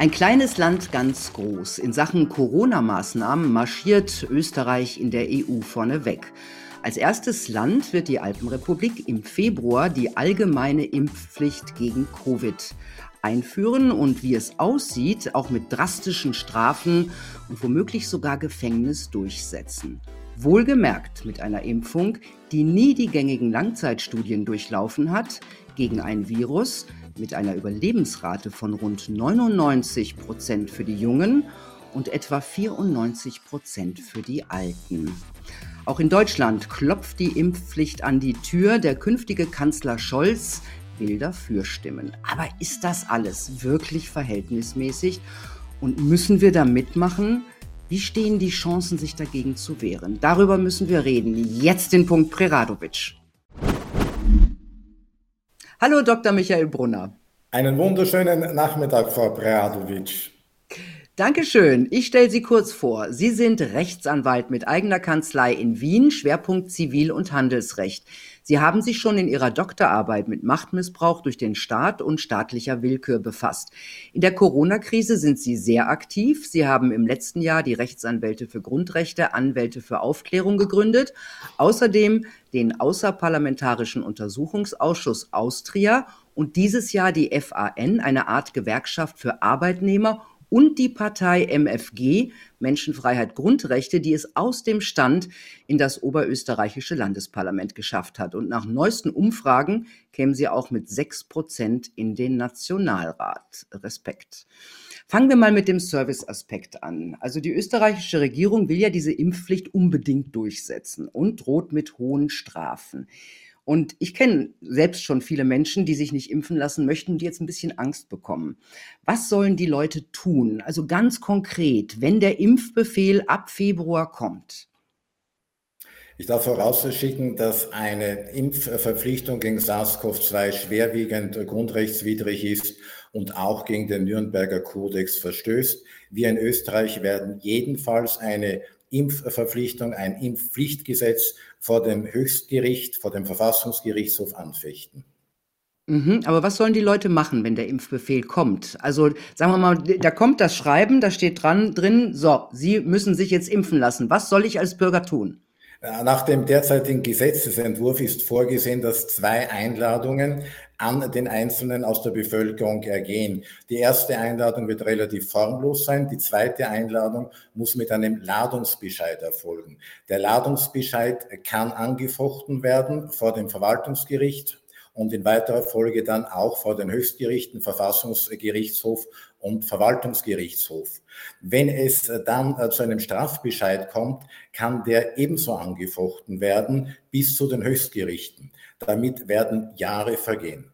Ein kleines Land ganz groß. In Sachen Corona-Maßnahmen marschiert Österreich in der EU vorneweg. Als erstes Land wird die Alpenrepublik im Februar die allgemeine Impfpflicht gegen Covid einführen und wie es aussieht, auch mit drastischen Strafen und womöglich sogar Gefängnis durchsetzen. Wohlgemerkt mit einer Impfung, die nie die gängigen Langzeitstudien durchlaufen hat, gegen ein Virus mit einer Überlebensrate von rund 99 Prozent für die Jungen und etwa 94 Prozent für die Alten. Auch in Deutschland klopft die Impfpflicht an die Tür. Der künftige Kanzler Scholz will dafür stimmen. Aber ist das alles wirklich verhältnismäßig? Und müssen wir da mitmachen? Wie stehen die Chancen, sich dagegen zu wehren? Darüber müssen wir reden. Jetzt den Punkt Preradovic. Hallo Dr. Michael Brunner. Einen wunderschönen Nachmittag, Frau Preradovic. Dankeschön. Ich stelle Sie kurz vor. Sie sind Rechtsanwalt mit eigener Kanzlei in Wien, Schwerpunkt Zivil- und Handelsrecht. Sie haben sich schon in Ihrer Doktorarbeit mit Machtmissbrauch durch den Staat und staatlicher Willkür befasst. In der Corona-Krise sind Sie sehr aktiv. Sie haben im letzten Jahr die Rechtsanwälte für Grundrechte, Anwälte für Aufklärung gegründet. Außerdem den Außerparlamentarischen Untersuchungsausschuss Austria und dieses Jahr die FAN, eine Art Gewerkschaft für Arbeitnehmer und die Partei MFG, Menschenfreiheit Grundrechte, die es aus dem Stand in das oberösterreichische Landesparlament geschafft hat. Und nach neuesten Umfragen kämen sie auch mit sechs Prozent in den Nationalrat. Respekt. Fangen wir mal mit dem Serviceaspekt an. Also die österreichische Regierung will ja diese Impfpflicht unbedingt durchsetzen und droht mit hohen Strafen. Und ich kenne selbst schon viele Menschen, die sich nicht impfen lassen möchten, die jetzt ein bisschen Angst bekommen. Was sollen die Leute tun? Also ganz konkret, wenn der Impfbefehl ab Februar kommt. Ich darf vorausschicken, dass eine Impfverpflichtung gegen SARS-CoV-2 schwerwiegend grundrechtswidrig ist und auch gegen den Nürnberger Kodex verstößt. Wir in Österreich werden jedenfalls eine Impfverpflichtung, ein Impfpflichtgesetz vor dem Höchstgericht, vor dem Verfassungsgerichtshof anfechten. Mhm, aber was sollen die Leute machen, wenn der Impfbefehl kommt? Also sagen wir mal, da kommt das Schreiben, da steht dran drin, so, Sie müssen sich jetzt impfen lassen. Was soll ich als Bürger tun? Nach dem derzeitigen Gesetzesentwurf ist vorgesehen, dass zwei Einladungen an den Einzelnen aus der Bevölkerung ergehen. Die erste Einladung wird relativ formlos sein. Die zweite Einladung muss mit einem Ladungsbescheid erfolgen. Der Ladungsbescheid kann angefochten werden vor dem Verwaltungsgericht und in weiterer Folge dann auch vor den Höchstgerichten, Verfassungsgerichtshof und Verwaltungsgerichtshof. Wenn es dann äh, zu einem Strafbescheid kommt, kann der ebenso angefochten werden bis zu den Höchstgerichten. Damit werden Jahre vergehen.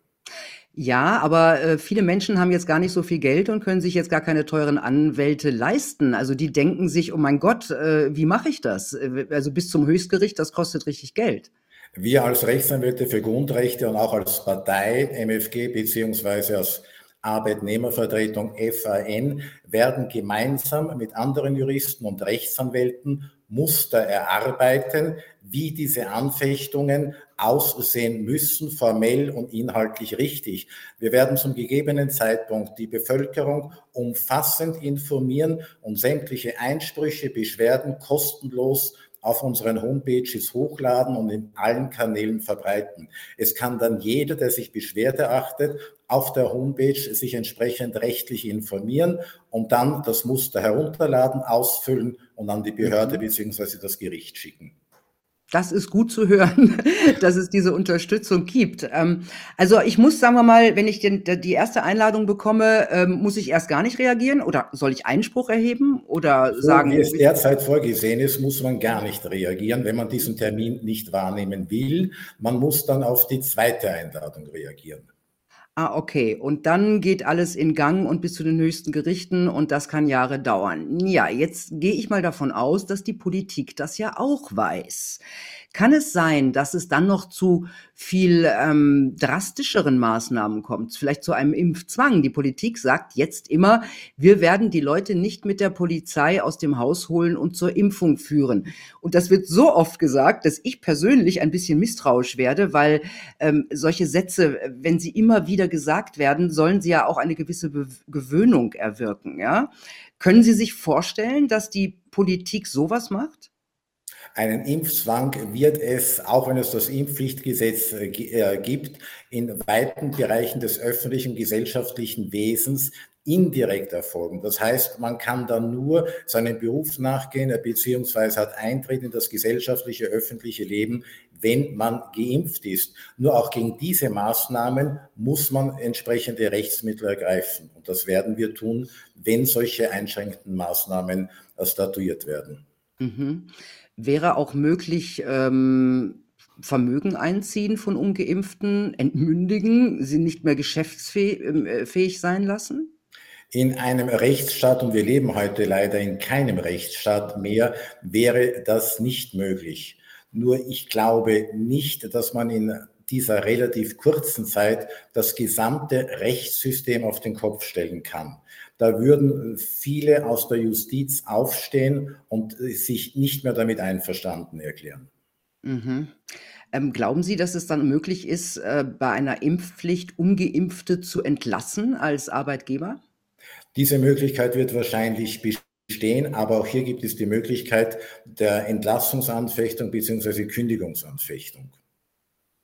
Ja, aber äh, viele Menschen haben jetzt gar nicht so viel Geld und können sich jetzt gar keine teuren Anwälte leisten. Also die denken sich, oh mein Gott, äh, wie mache ich das? Äh, also bis zum Höchstgericht, das kostet richtig Geld. Wir als Rechtsanwälte für Grundrechte und auch als Partei MFG beziehungsweise als Arbeitnehmervertretung FAN werden gemeinsam mit anderen Juristen und Rechtsanwälten Muster erarbeiten, wie diese Anfechtungen aussehen müssen, formell und inhaltlich richtig. Wir werden zum gegebenen Zeitpunkt die Bevölkerung umfassend informieren und sämtliche Einsprüche, Beschwerden kostenlos auf unseren Homepages hochladen und in allen Kanälen verbreiten. Es kann dann jeder, der sich beschwert erachtet, auf der Homepage sich entsprechend rechtlich informieren und dann das Muster herunterladen, ausfüllen und an die Behörde mhm. bzw. das Gericht schicken. Das ist gut zu hören, dass es diese Unterstützung gibt. Ähm, also ich muss, sagen wir mal, wenn ich den, die erste Einladung bekomme, ähm, muss ich erst gar nicht reagieren oder soll ich Einspruch erheben oder so, sagen? Wie es derzeit vorgesehen ist, muss man gar nicht reagieren, wenn man diesen Termin nicht wahrnehmen will. Man muss dann auf die zweite Einladung reagieren. Ah, okay. Und dann geht alles in Gang und bis zu den höchsten Gerichten und das kann Jahre dauern. Ja, jetzt gehe ich mal davon aus, dass die Politik das ja auch weiß. Kann es sein, dass es dann noch zu viel ähm, drastischeren Maßnahmen kommt, vielleicht zu einem Impfzwang? Die Politik sagt jetzt immer, wir werden die Leute nicht mit der Polizei aus dem Haus holen und zur Impfung führen. Und das wird so oft gesagt, dass ich persönlich ein bisschen misstrauisch werde, weil ähm, solche Sätze, wenn sie immer wieder gesagt werden, sollen sie ja auch eine gewisse Be Gewöhnung erwirken. Ja? Können Sie sich vorstellen, dass die Politik sowas macht? Einen Impfzwang wird es, auch wenn es das Impfpflichtgesetz äh, äh, gibt, in weiten Bereichen des öffentlichen gesellschaftlichen Wesens indirekt erfolgen. Das heißt, man kann dann nur seinem Beruf nachgehen, beziehungsweise hat Eintritt in das gesellschaftliche, öffentliche Leben, wenn man geimpft ist. Nur auch gegen diese Maßnahmen muss man entsprechende Rechtsmittel ergreifen. Und das werden wir tun, wenn solche einschränkenden Maßnahmen statuiert werden. Mhm. Wäre auch möglich, ähm, Vermögen einziehen von Ungeimpften, entmündigen, sie nicht mehr geschäftsfähig ähm, äh, sein lassen? In einem Rechtsstaat, und wir leben heute leider in keinem Rechtsstaat mehr, wäre das nicht möglich. Nur ich glaube nicht, dass man in dieser relativ kurzen Zeit das gesamte Rechtssystem auf den Kopf stellen kann. Da würden viele aus der Justiz aufstehen und sich nicht mehr damit einverstanden erklären. Mhm. Ähm, glauben Sie, dass es dann möglich ist, äh, bei einer Impfpflicht ungeimpfte zu entlassen als Arbeitgeber? Diese Möglichkeit wird wahrscheinlich bestehen, aber auch hier gibt es die Möglichkeit der Entlassungsanfechtung bzw. Kündigungsanfechtung.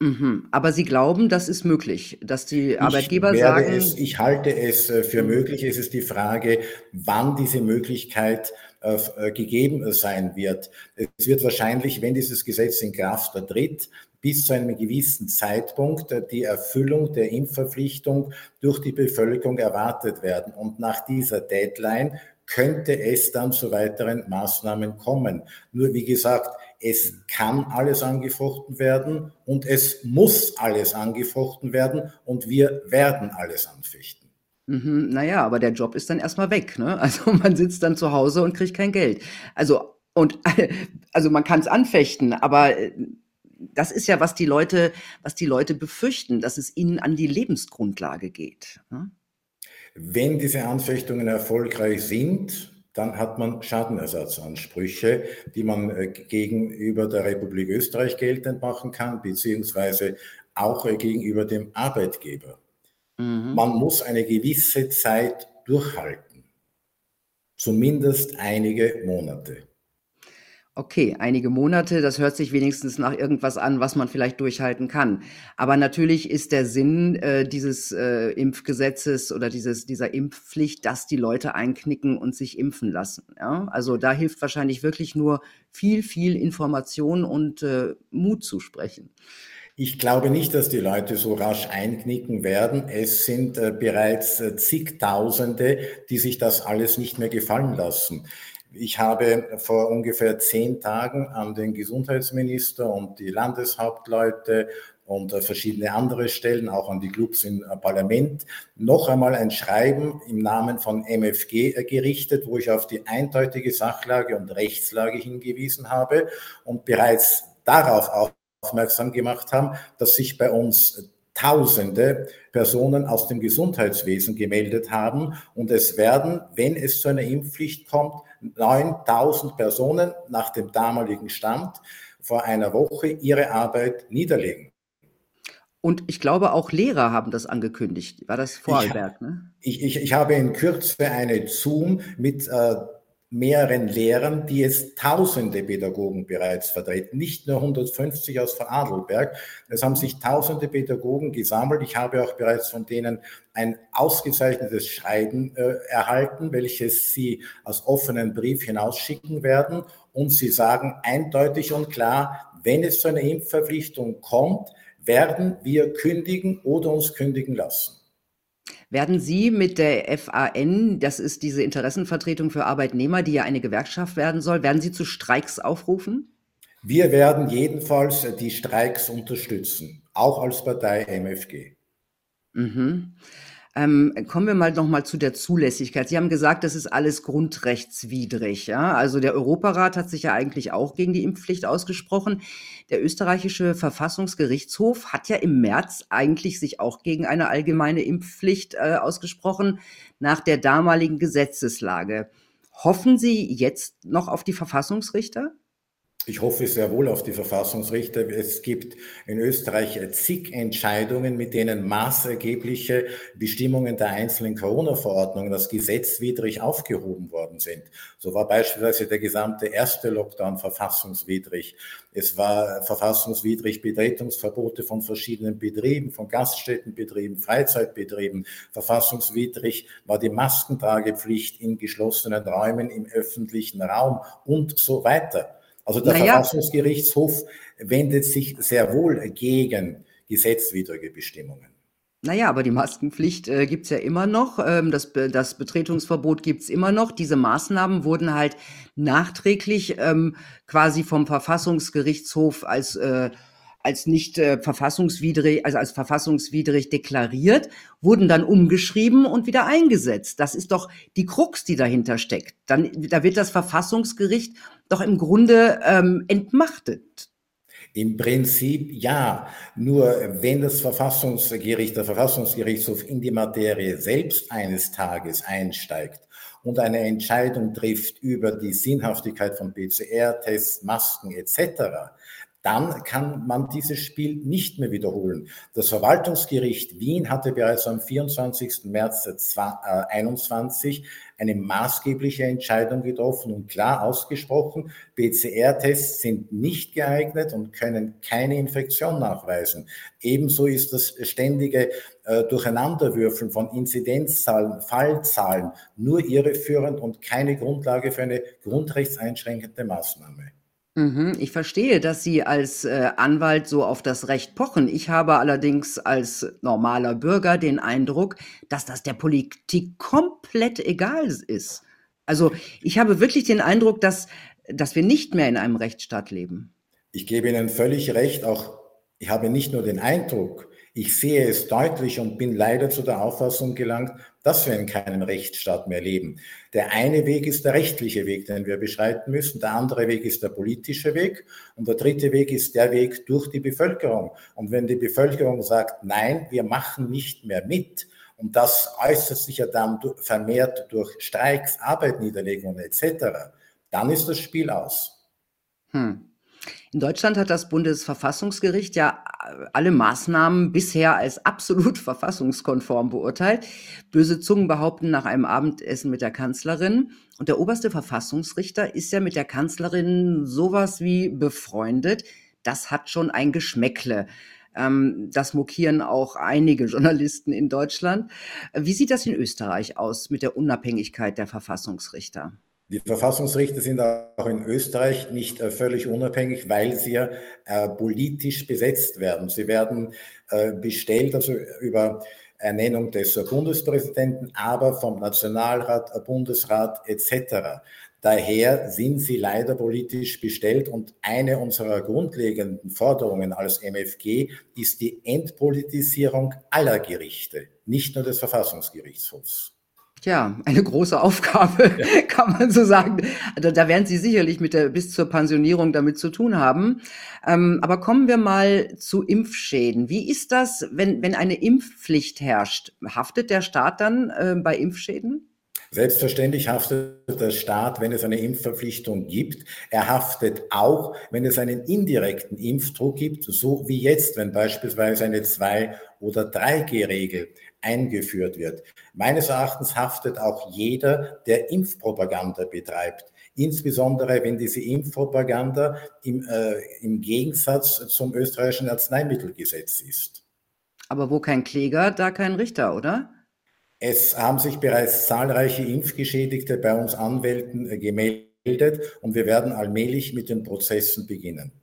Mhm. Aber Sie glauben, das ist möglich, dass die Arbeitgeber sagen. Es, ich halte es äh, für möglich. Es ist die Frage, wann diese Möglichkeit äh, äh, gegeben sein wird. Es wird wahrscheinlich, wenn dieses Gesetz in Kraft tritt, bis zu einem gewissen Zeitpunkt die Erfüllung der Impfverpflichtung durch die Bevölkerung erwartet werden. Und nach dieser Deadline könnte es dann zu weiteren Maßnahmen kommen. Nur wie gesagt, es kann alles angefochten werden und es muss alles angefochten werden und wir werden alles anfechten. Mhm, naja, aber der Job ist dann erstmal weg. Ne? Also man sitzt dann zu Hause und kriegt kein Geld. Also, und, also man kann es anfechten, aber äh, das ist ja, was die Leute, was die Leute befürchten, dass es ihnen an die Lebensgrundlage geht. Ne? Wenn diese Anfechtungen erfolgreich sind, dann hat man Schadenersatzansprüche, die man äh, gegenüber der Republik Österreich geltend machen kann, beziehungsweise auch äh, gegenüber dem Arbeitgeber. Mhm. Man muss eine gewisse Zeit durchhalten, zumindest einige Monate. Okay, einige Monate, das hört sich wenigstens nach irgendwas an, was man vielleicht durchhalten kann. Aber natürlich ist der Sinn äh, dieses äh, Impfgesetzes oder dieses, dieser Impfpflicht, dass die Leute einknicken und sich impfen lassen. Ja? Also da hilft wahrscheinlich wirklich nur viel, viel Information und äh, Mut zu sprechen. Ich glaube nicht, dass die Leute so rasch einknicken werden. Es sind äh, bereits äh, zigtausende, die sich das alles nicht mehr gefallen lassen. Ich habe vor ungefähr zehn Tagen an den Gesundheitsminister und die Landeshauptleute und äh, verschiedene andere Stellen, auch an die Clubs im äh, Parlament, noch einmal ein Schreiben im Namen von MFG äh, gerichtet, wo ich auf die eindeutige Sachlage und Rechtslage hingewiesen habe und bereits darauf aufmerksam gemacht haben, dass sich bei uns Tausende Personen aus dem Gesundheitswesen gemeldet haben und es werden, wenn es zu einer Impfpflicht kommt, 9000 Personen nach dem damaligen Stand vor einer Woche ihre Arbeit niederlegen. Und ich glaube, auch Lehrer haben das angekündigt. War das Vorarlberg? Ne? Ich, ich, ich habe in Kürze eine Zoom mit äh, mehreren Lehrern, die es tausende Pädagogen bereits vertreten, nicht nur 150 aus Vorarlberg. Es haben sich tausende Pädagogen gesammelt. Ich habe auch bereits von denen ein ausgezeichnetes Schreiben äh, erhalten, welches sie als offenen Brief hinausschicken werden. Und sie sagen eindeutig und klar, wenn es zu einer Impfverpflichtung kommt, werden wir kündigen oder uns kündigen lassen. Werden Sie mit der FAN, das ist diese Interessenvertretung für Arbeitnehmer, die ja eine Gewerkschaft werden soll, werden Sie zu Streiks aufrufen? Wir werden jedenfalls die Streiks unterstützen, auch als Partei MFG. Mhm. Ähm, kommen wir mal noch mal zu der Zulässigkeit. Sie haben gesagt, das ist alles grundrechtswidrig. Ja? Also der Europarat hat sich ja eigentlich auch gegen die Impfpflicht ausgesprochen. Der österreichische Verfassungsgerichtshof hat ja im März eigentlich sich auch gegen eine allgemeine Impfpflicht äh, ausgesprochen nach der damaligen Gesetzeslage. Hoffen Sie jetzt noch auf die Verfassungsrichter? Ich hoffe sehr wohl auf die Verfassungsrichter. Es gibt in Österreich zig Entscheidungen, mit denen maßgebliche Bestimmungen der einzelnen Corona-Verordnungen als gesetzwidrig aufgehoben worden sind. So war beispielsweise der gesamte erste Lockdown verfassungswidrig. Es war verfassungswidrig Betretungsverbote von verschiedenen Betrieben, von Gaststättenbetrieben, Freizeitbetrieben. Verfassungswidrig war die Maskentragepflicht in geschlossenen Räumen im öffentlichen Raum und so weiter. Also der naja. Verfassungsgerichtshof wendet sich sehr wohl gegen gesetzwidrige Bestimmungen. Naja, aber die Maskenpflicht äh, gibt's ja immer noch. Ähm, das, das Betretungsverbot gibt's immer noch. Diese Maßnahmen wurden halt nachträglich ähm, quasi vom Verfassungsgerichtshof als äh, als nicht äh, verfassungswidrig, also als verfassungswidrig deklariert, wurden dann umgeschrieben und wieder eingesetzt. Das ist doch die Krux, die dahinter steckt. Dann, da wird das Verfassungsgericht doch im Grunde ähm, entmachtet. Im Prinzip ja. Nur wenn das Verfassungsgericht, der Verfassungsgerichtshof in die Materie selbst eines Tages einsteigt und eine Entscheidung trifft über die Sinnhaftigkeit von PCR-Tests, Masken etc., dann kann man dieses Spiel nicht mehr wiederholen. Das Verwaltungsgericht Wien hatte bereits am 24. März 2021 eine maßgebliche Entscheidung getroffen und klar ausgesprochen, PCR-Tests sind nicht geeignet und können keine Infektion nachweisen. Ebenso ist das ständige äh, Durcheinanderwürfeln von Inzidenzzahlen, Fallzahlen nur irreführend und keine Grundlage für eine grundrechtseinschränkende Maßnahme. Mhm, ich verstehe, dass Sie als äh, Anwalt so auf das Recht pochen. Ich habe allerdings als normaler Bürger den Eindruck, dass das der Politik komplett egal ist. Also ich habe wirklich den Eindruck, dass, dass wir nicht mehr in einem Rechtsstaat leben. Ich gebe Ihnen völlig recht. Auch ich habe nicht nur den Eindruck, ich sehe es deutlich und bin leider zu der Auffassung gelangt, dass wir in keinem Rechtsstaat mehr leben. Der eine Weg ist der rechtliche Weg, den wir beschreiten müssen. Der andere Weg ist der politische Weg. Und der dritte Weg ist der Weg durch die Bevölkerung. Und wenn die Bevölkerung sagt, nein, wir machen nicht mehr mit, und das äußert sich ja dann vermehrt durch Streiks, Arbeitniederlegungen etc., dann ist das Spiel aus. Hm. In Deutschland hat das Bundesverfassungsgericht ja äh, alle Maßnahmen bisher als absolut verfassungskonform beurteilt. Böse Zungen behaupten nach einem Abendessen mit der Kanzlerin. Und der oberste Verfassungsrichter ist ja mit der Kanzlerin sowas wie befreundet. Das hat schon ein Geschmäckle. Ähm, das mokieren auch einige Journalisten in Deutschland. Wie sieht das in Österreich aus mit der Unabhängigkeit der Verfassungsrichter? Die Verfassungsrichter sind auch in Österreich nicht äh, völlig unabhängig, weil sie ja äh, politisch besetzt werden. Sie werden äh, bestellt, also über Ernennung des Bundespräsidenten, aber vom Nationalrat, Bundesrat etc. Daher sind sie leider politisch bestellt und eine unserer grundlegenden Forderungen als MFG ist die Entpolitisierung aller Gerichte, nicht nur des Verfassungsgerichtshofs. Tja, eine große Aufgabe, ja. kann man so sagen. Da, da werden Sie sicherlich mit der, bis zur Pensionierung damit zu tun haben. Ähm, aber kommen wir mal zu Impfschäden. Wie ist das, wenn, wenn eine Impfpflicht herrscht? Haftet der Staat dann äh, bei Impfschäden? Selbstverständlich haftet der Staat, wenn es eine Impfverpflichtung gibt. Er haftet auch, wenn es einen indirekten Impfdruck gibt, so wie jetzt, wenn beispielsweise eine 2- oder 3G-Regel eingeführt wird. Meines Erachtens haftet auch jeder, der Impfpropaganda betreibt. Insbesondere, wenn diese Impfpropaganda im, äh, im Gegensatz zum österreichischen Arzneimittelgesetz ist. Aber wo kein Kläger, da kein Richter, oder? Es haben sich bereits zahlreiche Impfgeschädigte bei uns Anwälten äh, gemeldet und wir werden allmählich mit den Prozessen beginnen.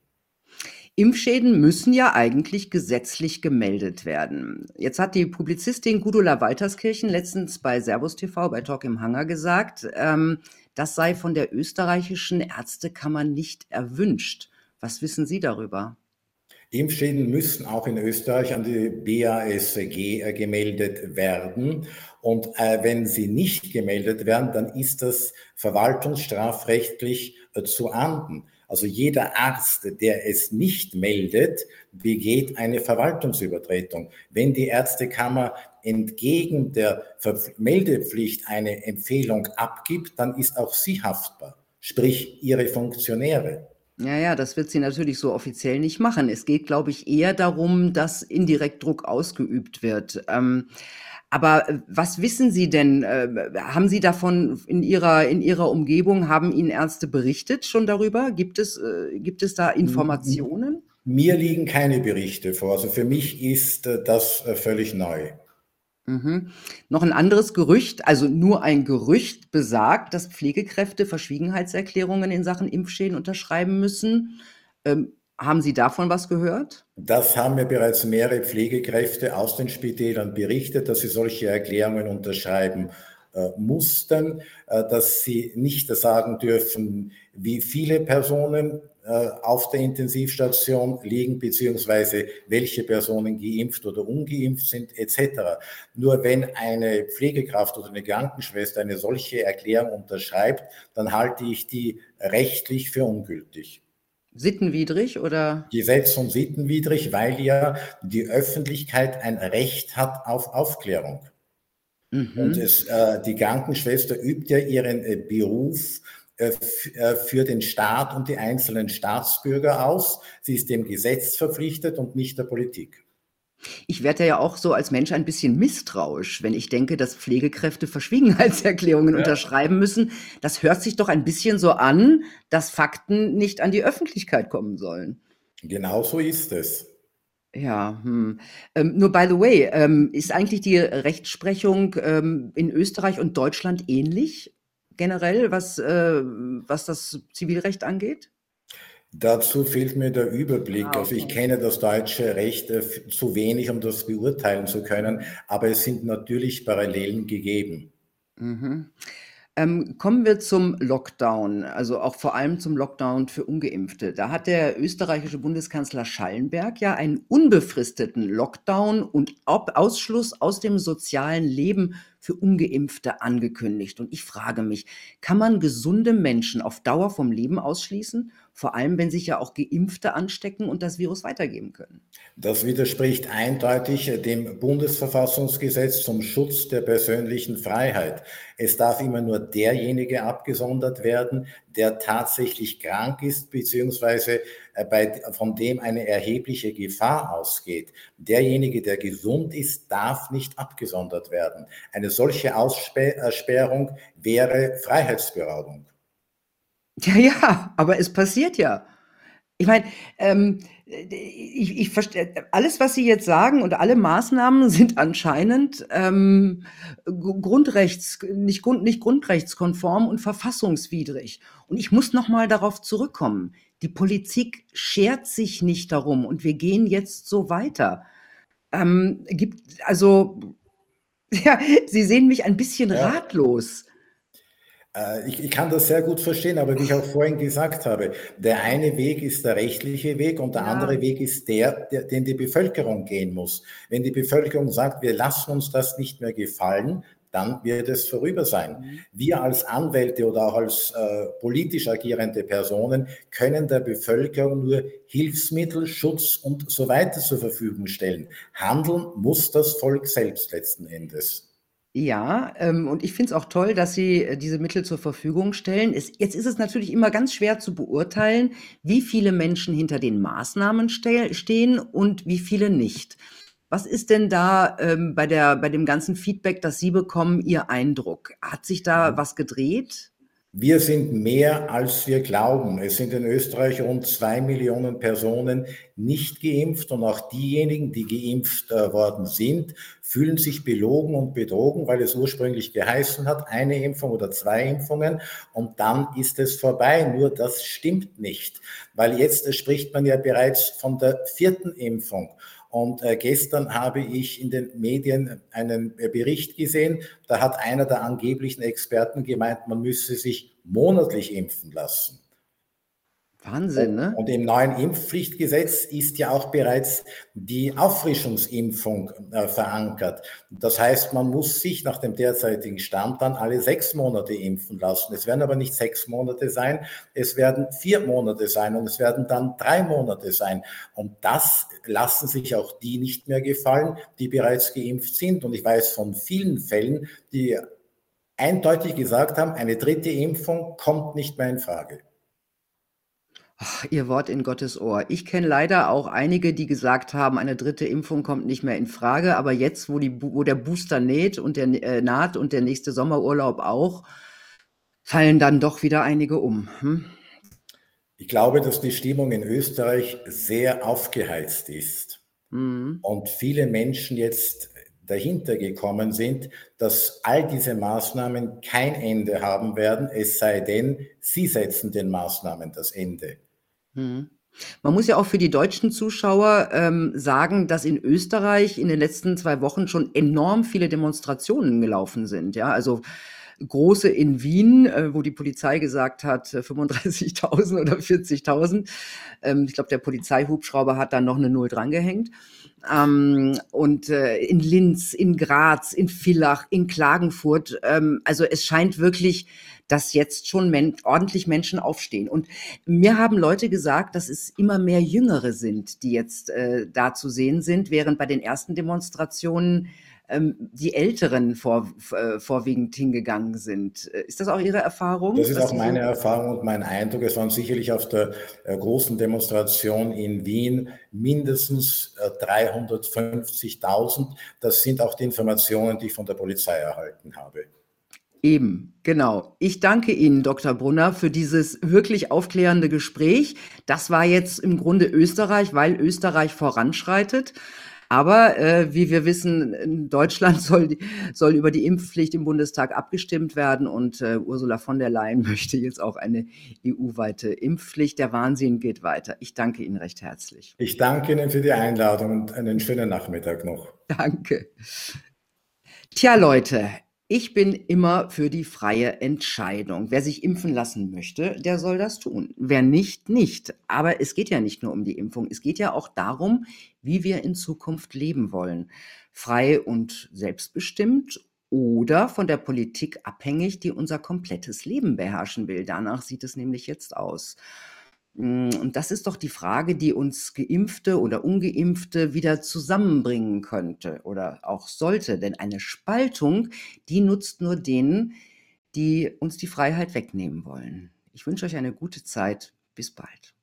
Impfschäden müssen ja eigentlich gesetzlich gemeldet werden. Jetzt hat die Publizistin Gudula Walterskirchen letztens bei Servus TV bei Talk im Hangar gesagt, ähm, das sei von der österreichischen Ärztekammer nicht erwünscht. Was wissen Sie darüber? Impfschäden müssen auch in Österreich an die BASG äh, gemeldet werden. Und äh, wenn sie nicht gemeldet werden, dann ist das verwaltungsstrafrechtlich äh, zu ahnden. Also jeder Arzt, der es nicht meldet, begeht eine Verwaltungsübertretung. Wenn die Ärztekammer entgegen der Meldepflicht eine Empfehlung abgibt, dann ist auch sie haftbar, sprich ihre Funktionäre. Ja, ja, das wird sie natürlich so offiziell nicht machen. Es geht, glaube ich, eher darum, dass indirekt Druck ausgeübt wird. Ähm, aber äh, was wissen Sie denn? Äh, haben Sie davon in Ihrer, in Ihrer Umgebung, haben Ihnen Ärzte berichtet schon darüber? Gibt es, äh, gibt es da Informationen? Mir liegen keine Berichte vor. Also für mich ist das völlig neu. Mhm. Noch ein anderes Gerücht, also nur ein Gerücht besagt, dass Pflegekräfte Verschwiegenheitserklärungen in Sachen Impfschäden unterschreiben müssen. Ähm, haben Sie davon was gehört? Das haben mir bereits mehrere Pflegekräfte aus den Spitälern berichtet, dass sie solche Erklärungen unterschreiben äh, mussten, äh, dass sie nicht sagen dürfen, wie viele Personen äh, auf der Intensivstation liegen, beziehungsweise welche Personen geimpft oder ungeimpft sind, etc. Nur wenn eine Pflegekraft oder eine Krankenschwester eine solche Erklärung unterschreibt, dann halte ich die rechtlich für ungültig. Sittenwidrig oder? Gesetz- und sittenwidrig, weil ja die Öffentlichkeit ein Recht hat auf Aufklärung. Mhm. Und es, äh, die Krankenschwester übt ja ihren äh, Beruf äh, äh, für den Staat und die einzelnen Staatsbürger aus. Sie ist dem Gesetz verpflichtet und nicht der Politik. Ich werde ja auch so als Mensch ein bisschen misstrauisch, wenn ich denke, dass Pflegekräfte Verschwiegenheitserklärungen ja. unterschreiben müssen. Das hört sich doch ein bisschen so an, dass Fakten nicht an die Öffentlichkeit kommen sollen. Genau so ist es. Ja, hm. Ähm, nur by the way, ähm, ist eigentlich die Rechtsprechung ähm, in Österreich und Deutschland ähnlich? generell, was, äh, was das Zivilrecht angeht? Dazu fehlt mir der Überblick. Ah, okay. Also ich kenne das deutsche Recht äh, zu wenig, um das beurteilen zu können, aber es sind natürlich Parallelen gegeben. Mhm. Ähm, kommen wir zum Lockdown, also auch vor allem zum Lockdown für Ungeimpfte. Da hat der österreichische Bundeskanzler Schallenberg ja einen unbefristeten Lockdown und Ausschluss aus dem sozialen Leben für Ungeimpfte angekündigt. Und ich frage mich, kann man gesunde Menschen auf Dauer vom Leben ausschließen? Vor allem, wenn sich ja auch Geimpfte anstecken und das Virus weitergeben können. Das widerspricht eindeutig dem Bundesverfassungsgesetz zum Schutz der persönlichen Freiheit. Es darf immer nur derjenige abgesondert werden, der tatsächlich krank ist, beziehungsweise äh, bei, von dem eine erhebliche Gefahr ausgeht. Derjenige, der gesund ist, darf nicht abgesondert werden. Eine solche Aussperrung wäre Freiheitsberaubung. Ja, ja, aber es passiert ja. Ich meine, ähm, ich, ich verstehe, alles, was Sie jetzt sagen und alle Maßnahmen sind anscheinend ähm, Grundrechts, nicht, Grund, nicht grundrechtskonform und verfassungswidrig. Und ich muss noch mal darauf zurückkommen. Die Politik schert sich nicht darum und wir gehen jetzt so weiter. Ähm, gibt, also, ja, Sie sehen mich ein bisschen ja. ratlos. Äh, ich, ich, kann das sehr gut verstehen, aber wie ich auch vorhin gesagt habe, der eine Weg ist der rechtliche Weg und der ja. andere Weg ist der, der, den die Bevölkerung gehen muss. Wenn die Bevölkerung sagt, wir lassen uns das nicht mehr gefallen, dann wird es vorüber sein. Mhm. Wir als Anwälte oder auch als äh, politisch agierende Personen können der Bevölkerung nur Hilfsmittel, Schutz und so weiter zur Verfügung stellen. Handeln muss das Volk selbst letzten Endes. Ja, ähm, und ich finde es auch toll, dass Sie äh, diese Mittel zur Verfügung stellen. Es, jetzt ist es natürlich immer ganz schwer zu beurteilen, wie viele Menschen hinter den Maßnahmen ste stehen und wie viele nicht. Was ist denn da ähm, bei, der, bei dem ganzen Feedback, das Sie bekommen, Ihr Eindruck? Hat sich da mhm. was gedreht? Wir sind mehr, als wir glauben. Es sind in Österreich rund zwei Millionen Personen nicht geimpft und auch diejenigen, die geimpft äh, worden sind, fühlen sich belogen und betrogen, weil es ursprünglich geheißen hat, eine Impfung oder zwei Impfungen und dann ist es vorbei. Nur das stimmt nicht, weil jetzt spricht man ja bereits von der vierten Impfung. Und äh, gestern habe ich in den Medien einen äh, Bericht gesehen, da hat einer der angeblichen Experten gemeint, man müsse sich monatlich impfen lassen. Wahnsinn, ne? Und im neuen Impfpflichtgesetz ist ja auch bereits die Auffrischungsimpfung äh, verankert. Das heißt, man muss sich nach dem derzeitigen Stand dann alle sechs Monate impfen lassen. Es werden aber nicht sechs Monate sein, es werden vier Monate sein und es werden dann drei Monate sein. Und das lassen sich auch die nicht mehr gefallen, die bereits geimpft sind. Und ich weiß von vielen Fällen, die eindeutig gesagt haben, eine dritte Impfung kommt nicht mehr in Frage. Ach, Ihr Wort in Gottes Ohr. Ich kenne leider auch einige, die gesagt haben, eine dritte Impfung kommt nicht mehr in Frage. Aber jetzt, wo, die, wo der Booster näht und der, äh, naht und der nächste Sommerurlaub auch, fallen dann doch wieder einige um. Hm? Ich glaube, dass die Stimmung in Österreich sehr aufgeheizt ist. Mhm. Und viele Menschen jetzt dahinter gekommen sind, dass all diese Maßnahmen kein Ende haben werden, es sei denn, sie setzen den Maßnahmen das Ende. Mhm. Man muss ja auch für die deutschen Zuschauer ähm, sagen, dass in Österreich in den letzten zwei Wochen schon enorm viele Demonstrationen gelaufen sind. Ja, also große in Wien, äh, wo die Polizei gesagt hat, 35.000 äh, oder 40.000. Ähm, ich glaube, der Polizeihubschrauber hat dann noch eine Null drangehängt. Ähm, und äh, in Linz, in Graz, in Villach, in Klagenfurt. Ähm, also es scheint wirklich dass jetzt schon men ordentlich Menschen aufstehen. Und mir haben Leute gesagt, dass es immer mehr Jüngere sind, die jetzt äh, da zu sehen sind, während bei den ersten Demonstrationen ähm, die Älteren vor, äh, vorwiegend hingegangen sind. Äh, ist das auch Ihre Erfahrung? Das ist auch meine Erfahrung und mein Eindruck. Es waren sicherlich auf der äh, großen Demonstration in Wien mindestens äh, 350.000. Das sind auch die Informationen, die ich von der Polizei erhalten habe. Eben, genau. Ich danke Ihnen, Dr. Brunner, für dieses wirklich aufklärende Gespräch. Das war jetzt im Grunde Österreich, weil Österreich voranschreitet. Aber äh, wie wir wissen, in Deutschland soll, soll über die Impfpflicht im Bundestag abgestimmt werden und äh, Ursula von der Leyen möchte jetzt auch eine EU-weite Impfpflicht. Der Wahnsinn geht weiter. Ich danke Ihnen recht herzlich. Ich danke Ihnen für die Einladung und einen schönen Nachmittag noch. Danke. Tja, Leute, ich bin immer für die freie Entscheidung. Wer sich impfen lassen möchte, der soll das tun. Wer nicht, nicht. Aber es geht ja nicht nur um die Impfung. Es geht ja auch darum, wie wir in Zukunft leben wollen. Frei und selbstbestimmt oder von der Politik abhängig, die unser komplettes Leben beherrschen will. Danach sieht es nämlich jetzt aus. Hm, und das ist doch die Frage, die uns Geimpfte oder Ungeimpfte wieder zusammenbringen könnte oder auch sollte. Denn eine Spaltung, die nutzt nur denen, die uns die Freiheit wegnehmen wollen. Ich wünsche euch eine gute Zeit. Bis bald.